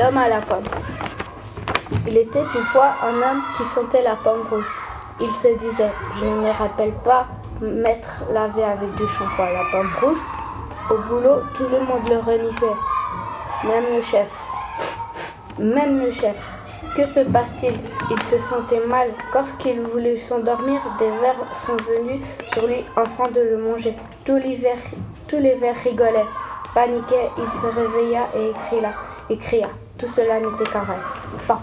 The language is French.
L'homme à la pomme. Il était une fois un homme qui sentait la pomme rouge. Il se disait, je ne me rappelle pas m'être lavé avec du shampoing la pomme rouge. Au boulot, tout le monde le reniflait, même le chef. Même le chef. Que se passe-t-il? Il se sentait mal. Lorsqu'il voulut s'endormir, des vers sont venus sur lui afin de le manger. Tous les vers, tous les rigolaient, paniquaient. Il se réveilla et écria. écria. Tout cela n'était qu'un rêve. Fin.